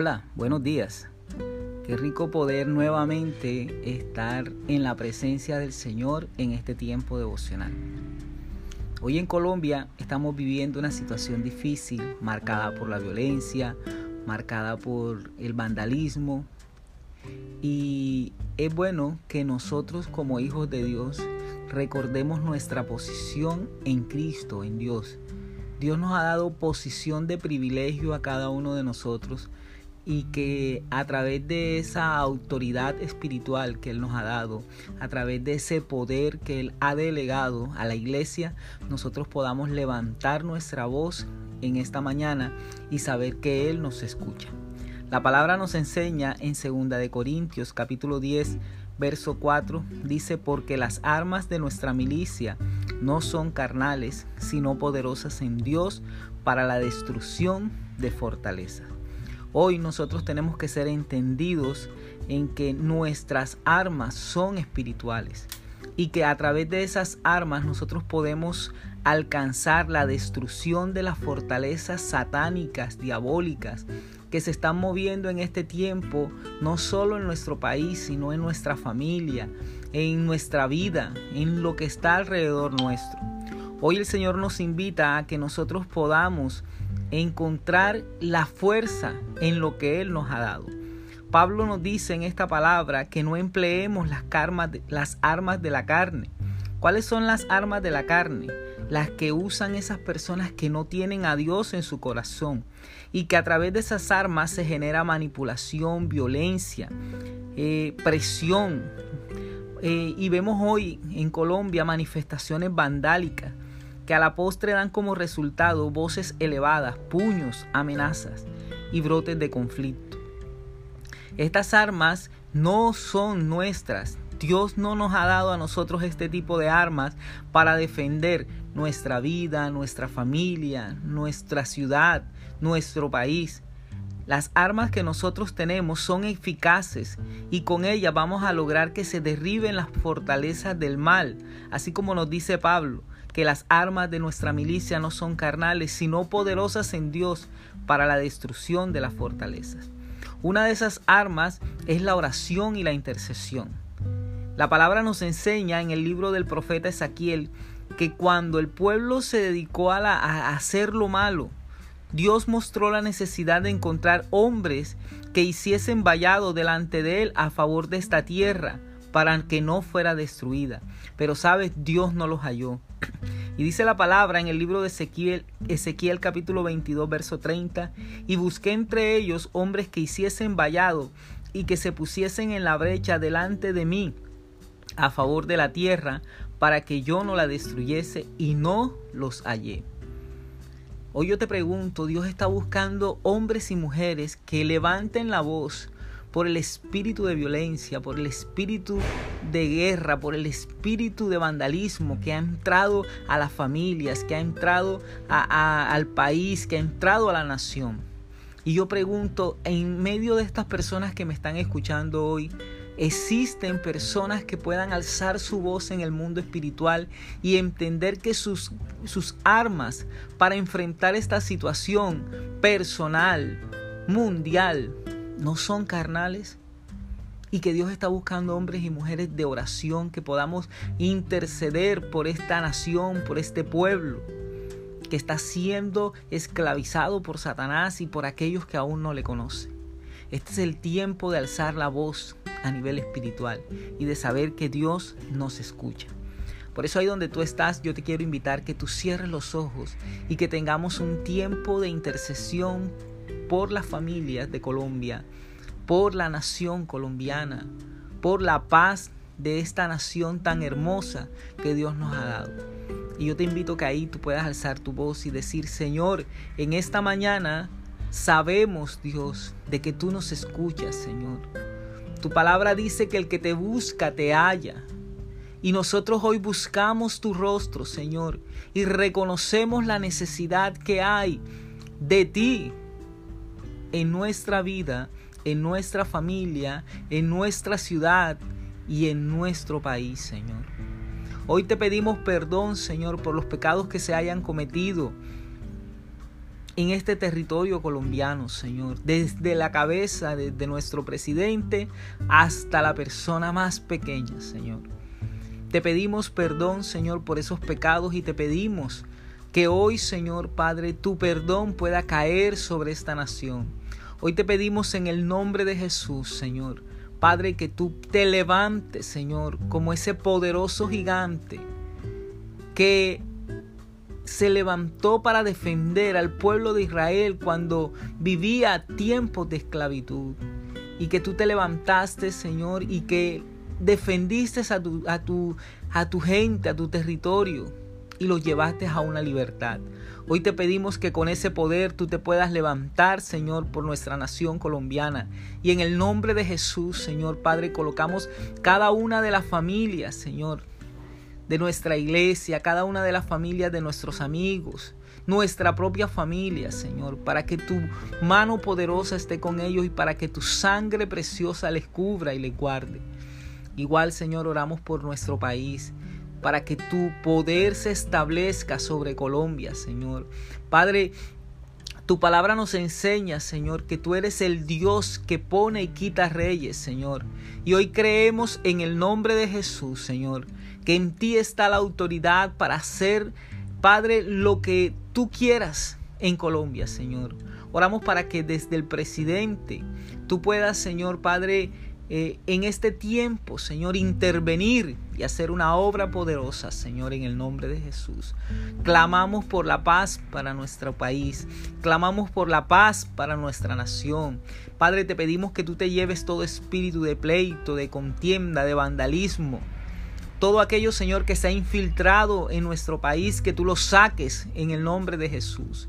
Hola, buenos días. Qué rico poder nuevamente estar en la presencia del Señor en este tiempo devocional. Hoy en Colombia estamos viviendo una situación difícil, marcada por la violencia, marcada por el vandalismo. Y es bueno que nosotros como hijos de Dios recordemos nuestra posición en Cristo, en Dios. Dios nos ha dado posición de privilegio a cada uno de nosotros y que a través de esa autoridad espiritual que Él nos ha dado, a través de ese poder que Él ha delegado a la iglesia, nosotros podamos levantar nuestra voz en esta mañana y saber que Él nos escucha. La palabra nos enseña en 2 de Corintios capítulo 10 verso 4 dice porque las armas de nuestra milicia no son carnales, sino poderosas en Dios para la destrucción de fortalezas. Hoy nosotros tenemos que ser entendidos en que nuestras armas son espirituales y que a través de esas armas nosotros podemos alcanzar la destrucción de las fortalezas satánicas, diabólicas, que se están moviendo en este tiempo, no solo en nuestro país, sino en nuestra familia, en nuestra vida, en lo que está alrededor nuestro. Hoy el Señor nos invita a que nosotros podamos encontrar la fuerza en lo que Él nos ha dado. Pablo nos dice en esta palabra que no empleemos las, armas de la carne. ¿Cuáles son las armas de la carne? Las que usan esas personas que no tienen a Dios en su corazón y que a través de esas armas se genera manipulación, violencia, eh, presión. Eh, y vemos hoy en Colombia manifestaciones vandálicas que a la postre dan como resultado voces elevadas, puños, amenazas y brotes de conflicto. Estas armas no son nuestras. Dios no nos ha dado a nosotros este tipo de armas para defender nuestra vida, nuestra familia, nuestra ciudad, nuestro país. Las armas que nosotros tenemos son eficaces y con ellas vamos a lograr que se derriben las fortalezas del mal, así como nos dice Pablo que las armas de nuestra milicia no son carnales, sino poderosas en Dios para la destrucción de las fortalezas. Una de esas armas es la oración y la intercesión. La palabra nos enseña en el libro del profeta Ezequiel que cuando el pueblo se dedicó a, a hacer lo malo, Dios mostró la necesidad de encontrar hombres que hiciesen vallado delante de él a favor de esta tierra para que no fuera destruida. Pero sabes, Dios no los halló. Y dice la palabra en el libro de Ezequiel, Ezequiel capítulo 22, verso 30, y busqué entre ellos hombres que hiciesen vallado y que se pusiesen en la brecha delante de mí a favor de la tierra para que yo no la destruyese y no los hallé. Hoy yo te pregunto, Dios está buscando hombres y mujeres que levanten la voz por el espíritu de violencia, por el espíritu de guerra, por el espíritu de vandalismo que ha entrado a las familias, que ha entrado al país, que ha entrado a la nación. Y yo pregunto, en medio de estas personas que me están escuchando hoy, existen personas que puedan alzar su voz en el mundo espiritual y entender que sus, sus armas para enfrentar esta situación personal, mundial, no son carnales y que Dios está buscando hombres y mujeres de oración que podamos interceder por esta nación, por este pueblo que está siendo esclavizado por Satanás y por aquellos que aún no le conocen. Este es el tiempo de alzar la voz a nivel espiritual y de saber que Dios nos escucha. Por eso ahí donde tú estás, yo te quiero invitar que tú cierres los ojos y que tengamos un tiempo de intercesión por las familias de Colombia, por la nación colombiana, por la paz de esta nación tan hermosa que Dios nos ha dado. Y yo te invito que ahí tú puedas alzar tu voz y decir, Señor, en esta mañana sabemos, Dios, de que tú nos escuchas, Señor. Tu palabra dice que el que te busca te halla. Y nosotros hoy buscamos tu rostro, Señor, y reconocemos la necesidad que hay de ti en nuestra vida, en nuestra familia, en nuestra ciudad y en nuestro país, Señor. Hoy te pedimos perdón, Señor, por los pecados que se hayan cometido en este territorio colombiano, Señor, desde la cabeza de, nuestro presidente hasta la persona más pequeña, Señor. Te pedimos perdón, Señor, por esos pecados y te pedimos que hoy, Señor Padre, tu perdón pueda caer sobre esta nación. Hoy te pedimos en el nombre de Jesús, Señor, Padre, que tú te levantes, Señor, como ese poderoso gigante que se levantó para defender al pueblo de Israel cuando vivía tiempos de esclavitud. Y que tú te levantaste, Señor, y que defendiste a tu, a tu, a tu gente, a tu territorio, y los llevaste a una libertad. Hoy te pedimos que con ese poder tú te puedas levantar, Señor, por nuestra nación colombiana. Y en el nombre de Jesús, Señor Padre, colocamos cada una de las familias, Señor, de nuestra iglesia, cada una de las familias de nuestros amigos, nuestra propia familia, Señor, para que tu mano poderosa esté con ellos y para que tu sangre preciosa les cubra y les guarde. Igual, Señor, oramos por nuestro país, para que tu poder se establezca sobre Colombia, Señor. Padre, tu palabra nos enseña, Señor, que tú eres el Dios que pone y quita reyes, Señor. Y hoy creemos en el nombre de Jesús, Señor, que en ti está la autoridad para hacer, Padre, lo que tú quieras en Colombia, Señor. Oramos para que desde el presidente tú puedas, Señor Padre, eh, en este tiempo, Señor, intervenir y hacer una obra poderosa, Señor, en el nombre de Jesús. Clamamos por la paz para nuestro país, clamamos por la paz para nuestra nación. Padre, te pedimos que tú te lleves todo espíritu de pleito, de contienda, de vandalismo, todo aquello, Señor, que se ha infiltrado en nuestro país, que tú lo saques en el nombre de Jesús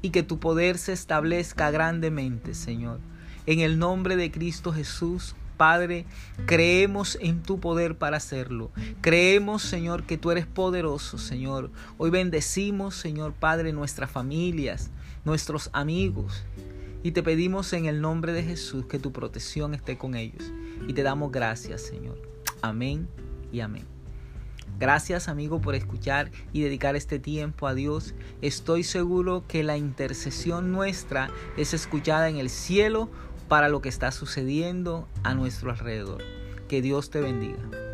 y que tu poder se establezca grandemente, Señor. En el nombre de Cristo Jesús, Padre, creemos en tu poder para hacerlo. Creemos, Señor, que tú eres poderoso, Señor. Hoy bendecimos, Señor Padre, nuestras familias, nuestros amigos. Y te pedimos en el nombre de Jesús que tu protección esté con ellos. Y te damos gracias, Señor. Amén y amén. Gracias amigo por escuchar y dedicar este tiempo a Dios. Estoy seguro que la intercesión nuestra es escuchada en el cielo para lo que está sucediendo a nuestro alrededor. Que Dios te bendiga.